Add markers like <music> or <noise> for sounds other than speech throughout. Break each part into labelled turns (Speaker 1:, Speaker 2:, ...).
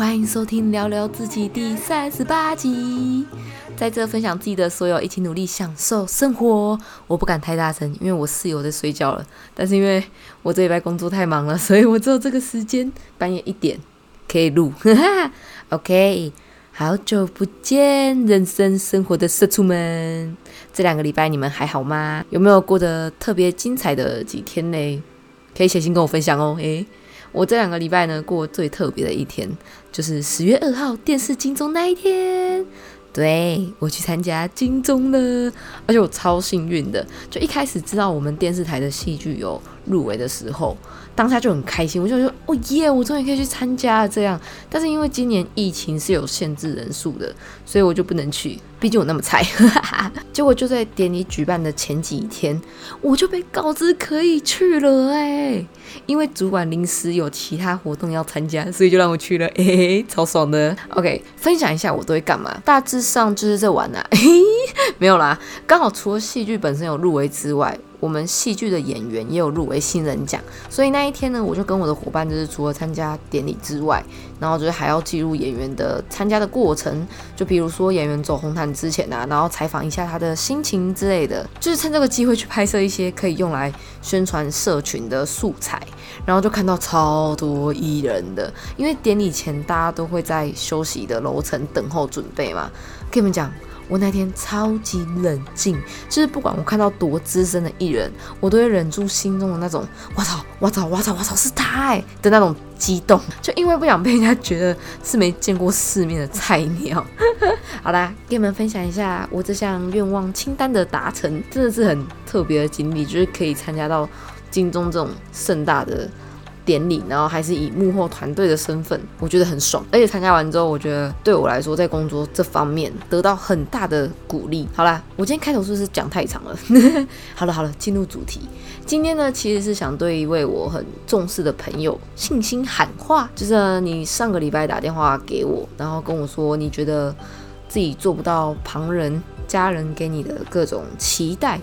Speaker 1: 欢迎收听《聊聊自己》第三十八集，在这分享自己的所有，一起努力享受生活。我不敢太大声，因为我室友在睡觉了。但是因为我这礼拜工作太忙了，所以我只有这个时间，半夜一点可以录。<laughs> OK，好久不见，人生生活的社畜们，这两个礼拜你们还好吗？有没有过得特别精彩的几天呢？可以写信跟我分享哦。诶。我这两个礼拜呢，过最特别的一天，就是十月二号电视金钟那一天。对我去参加金钟了，而且我超幸运的，就一开始知道我们电视台的戏剧有入围的时候。当下就很开心，我就说哦耶，我终于可以去参加了这样。但是因为今年疫情是有限制人数的，所以我就不能去，毕竟我那么菜。<laughs> 结果就在典礼举办的前几天，我就被告知可以去了哎，因为主管临时有其他活动要参加，所以就让我去了，哎，超爽的。OK，分享一下我都会干嘛，大致上就是在玩啊，<laughs> 没有啦，刚好除了戏剧本身有入围之外。我们戏剧的演员也有入围新人奖，所以那一天呢，我就跟我的伙伴，就是除了参加典礼之外，然后就是还要记录演员的参加的过程，就比如说演员走红毯之前啊，然后采访一下他的心情之类的，就是趁这个机会去拍摄一些可以用来宣传社群的素材，然后就看到超多艺人的，因为典礼前大家都会在休息的楼层等候准备嘛，跟你们讲。我那天超级冷静，就是不管我看到多资深的艺人，我都会忍住心中的那种“我操，我操，我操，我操，是他”的那种激动，就因为不想被人家觉得是没见过世面的菜鸟。<laughs> 好啦，跟你们分享一下我这项愿望清单的达成，真的是很特别的经历，就是可以参加到金钟这种盛大的。典礼，然后还是以幕后团队的身份，我觉得很爽。而且参加完之后，我觉得对我来说，在工作这方面得到很大的鼓励。好啦，我今天开头是不是讲太长了？<laughs> 好了好了，进入主题。今天呢，其实是想对一位我很重视的朋友信心喊话，就是你上个礼拜打电话给我，然后跟我说你觉得自己做不到旁人、家人给你的各种期待。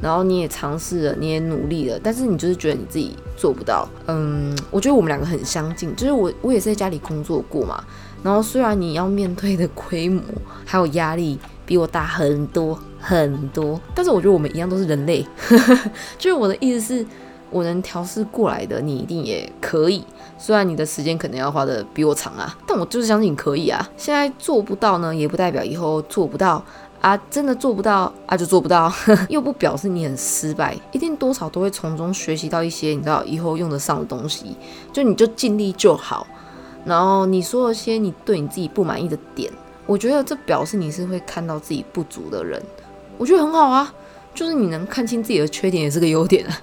Speaker 1: 然后你也尝试了，你也努力了，但是你就是觉得你自己做不到。嗯，我觉得我们两个很相近，就是我我也是在家里工作过嘛。然后虽然你要面对的规模还有压力比我大很多很多，但是我觉得我们一样都是人类。<laughs> 就是我的意思是，我能调试过来的，你一定也可以。虽然你的时间可能要花的比我长啊，但我就是相信你可以啊。现在做不到呢，也不代表以后做不到。啊，真的做不到啊，就做不到，<laughs> 又不表示你很失败，一定多少都会从中学习到一些你知道以后用得上的东西，就你就尽力就好。然后你说了些你对你自己不满意的点，我觉得这表示你是会看到自己不足的人，我觉得很好啊，就是你能看清自己的缺点也是个优点啊。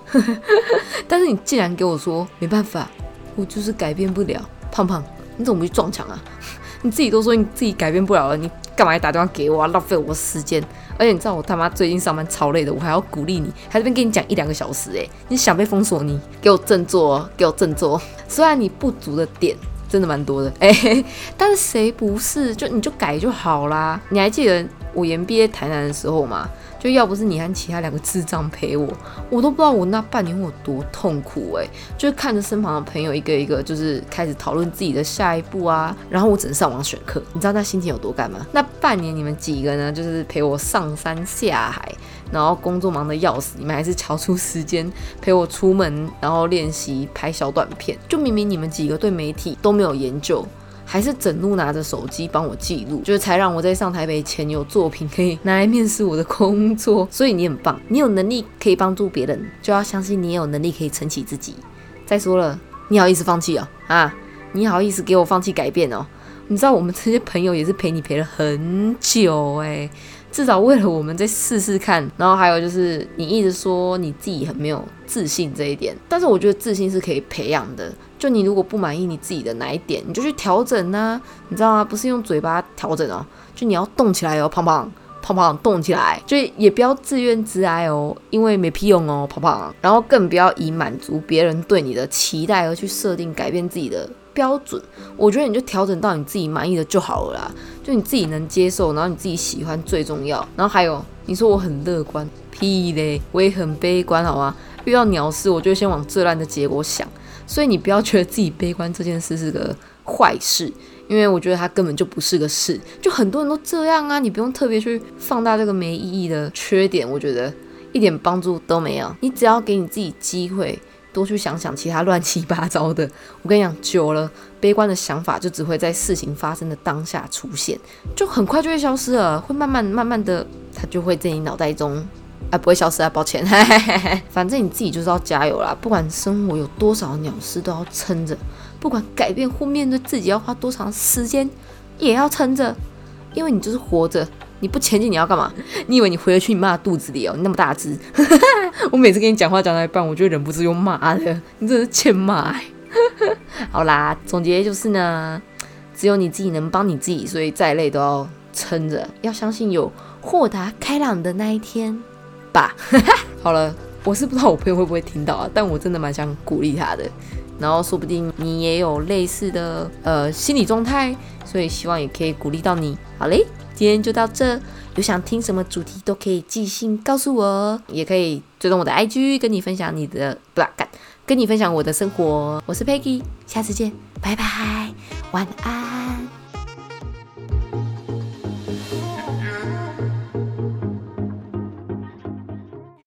Speaker 1: <laughs> 但是你既然给我说没办法，我就是改变不了，胖胖，你怎么不去撞墙啊？你自己都说你自己改变不了了，你。干嘛还打电话给我啊？浪费我时间！而且你知道我他妈最近上班超累的，我还要鼓励你，还这边跟你讲一两个小时诶！你想被封锁？你给我振作，给我振作！虽然你不足的点真的蛮多的哎，<laughs> 但是谁不是？就你就改就好啦！你还记得我研毕业台南的时候吗？就要不是你和其他两个智障陪我，我都不知道我那半年我多痛苦哎！就是看着身旁的朋友一个一个就是开始讨论自己的下一步啊，然后我只能上网选课，你知道那心情有多干吗？那半年你们几个呢？就是陪我上山下海，然后工作忙得要死，你们还是瞧出时间陪我出门，然后练习拍小短片。就明明你们几个对媒体都没有研究。还是整路拿着手机帮我记录，就是才让我在上台北前有作品可以拿来面试我的工作。所以你很棒，你有能力可以帮助别人，就要相信你也有能力可以撑起自己。再说了，你好意思放弃哦？啊，你好意思给我放弃改变哦？你知道我们这些朋友也是陪你陪了很久诶，至少为了我们再试试看。然后还有就是你一直说你自己很没有自信这一点，但是我觉得自信是可以培养的。就你如果不满意你自己的哪一点，你就去调整呐，你知道吗？不是用嘴巴调整哦，就你要动起来哦，胖胖胖胖动起来，就也不要自怨自哀哦，因为没屁用哦，胖胖。然后更不要以满足别人对你的期待而去设定改变自己的标准。我觉得你就调整到你自己满意的就好了啦，就你自己能接受，然后你自己喜欢最重要。然后还有你说我很乐观，屁嘞，我也很悲观，好吗？遇到鸟事，我就先往最烂的结果想。所以你不要觉得自己悲观这件事是个坏事，因为我觉得它根本就不是个事。就很多人都这样啊，你不用特别去放大这个没意义的缺点，我觉得一点帮助都没有。你只要给你自己机会。多去想想其他乱七八糟的，我跟你讲，久了，悲观的想法就只会在事情发生的当下出现，就很快就会消失了，会慢慢慢慢的，它就会在你脑袋中，啊，不会消失啊，抱歉，<laughs> 反正你自己就是要加油啦，不管生活有多少鸟事都要撑着，不管改变或面对自己要花多长时间，也要撑着，因为你就是活着。你不前进，你要干嘛？<laughs> 你以为你回得去你妈肚子里哦？你那么大只，<laughs> <laughs> 我每次跟你讲话讲到一半，我就忍不住又骂了，<laughs> 你真是欠骂。<laughs> 好啦，总结就是呢，只有你自己能帮你自己，所以再累都要撑着，要相信有豁达开朗的那一天吧。好了，我是不知道我朋友会不会听到啊，但我真的蛮想鼓励他的，然后说不定你也有类似的呃心理状态，所以希望也可以鼓励到你。好嘞。今天就到这，有想听什么主题都可以寄信告诉我，也可以追踪我的 IG，跟你分享你的 blog，，跟你分享我的生活。我是 Peggy，下次见，拜拜，晚安。